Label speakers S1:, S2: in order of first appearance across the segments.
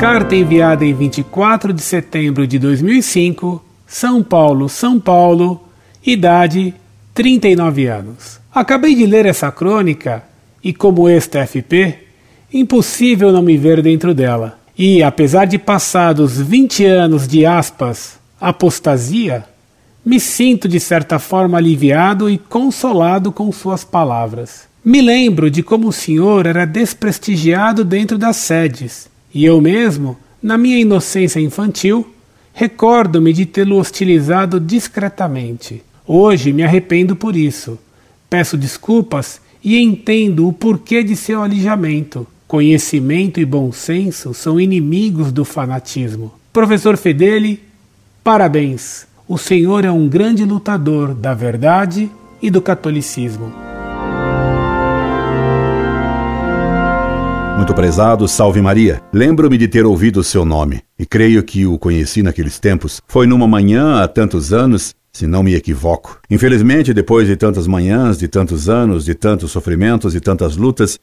S1: Carta enviada em 24 de setembro de 2005, São Paulo, São Paulo, idade 39 anos. Acabei de ler essa crônica e, como esta FP, impossível não me ver dentro dela. E, apesar de passados 20 anos de aspas, apostasia, me sinto de certa forma aliviado e consolado com suas palavras. Me lembro de como o senhor era desprestigiado dentro das sedes, e eu mesmo, na minha inocência infantil, recordo-me de tê-lo hostilizado discretamente. Hoje me arrependo por isso. Peço desculpas e entendo o porquê de seu alijamento. Conhecimento e bom senso são inimigos do fanatismo. Professor Fedeli, parabéns. O senhor é um grande lutador da verdade e do catolicismo.
S2: Muito prezado, salve Maria. Lembro-me de ter ouvido o seu nome, e creio que o conheci naqueles tempos. Foi numa manhã há tantos anos, se não me equivoco. Infelizmente, depois de tantas manhãs, de tantos anos, de tantos sofrimentos e tantas lutas,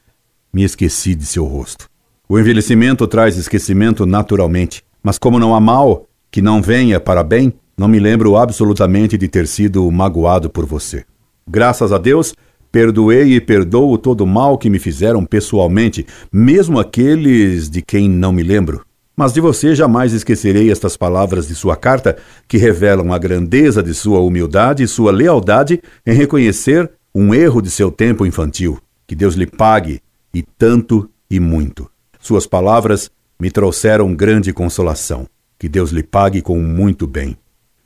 S2: me esqueci de seu rosto. O envelhecimento traz esquecimento naturalmente, mas como não há mal que não venha para bem, não me lembro absolutamente de ter sido magoado por você. Graças a Deus, Perdoei e perdoo todo o mal que me fizeram pessoalmente, mesmo aqueles de quem não me lembro. Mas de você jamais esquecerei estas palavras de sua carta, que revelam a grandeza de sua humildade e sua lealdade em reconhecer um erro de seu tempo infantil. Que Deus lhe pague, e tanto e muito. Suas palavras me trouxeram grande consolação. Que Deus lhe pague com muito bem.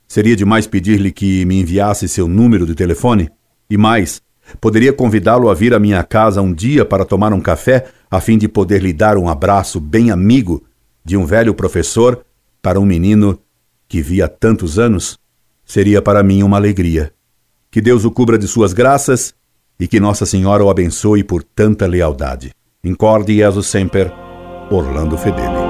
S2: Seria demais pedir-lhe que me enviasse seu número de telefone? E mais, Poderia convidá-lo a vir à minha casa um dia para tomar um café, a fim de poder lhe dar um abraço bem amigo de um velho professor para um menino que vi há tantos anos? Seria para mim uma alegria. Que Deus o cubra de suas graças e que Nossa Senhora o abençoe por tanta lealdade. Incorde Jesus Semper, Orlando Fedeli.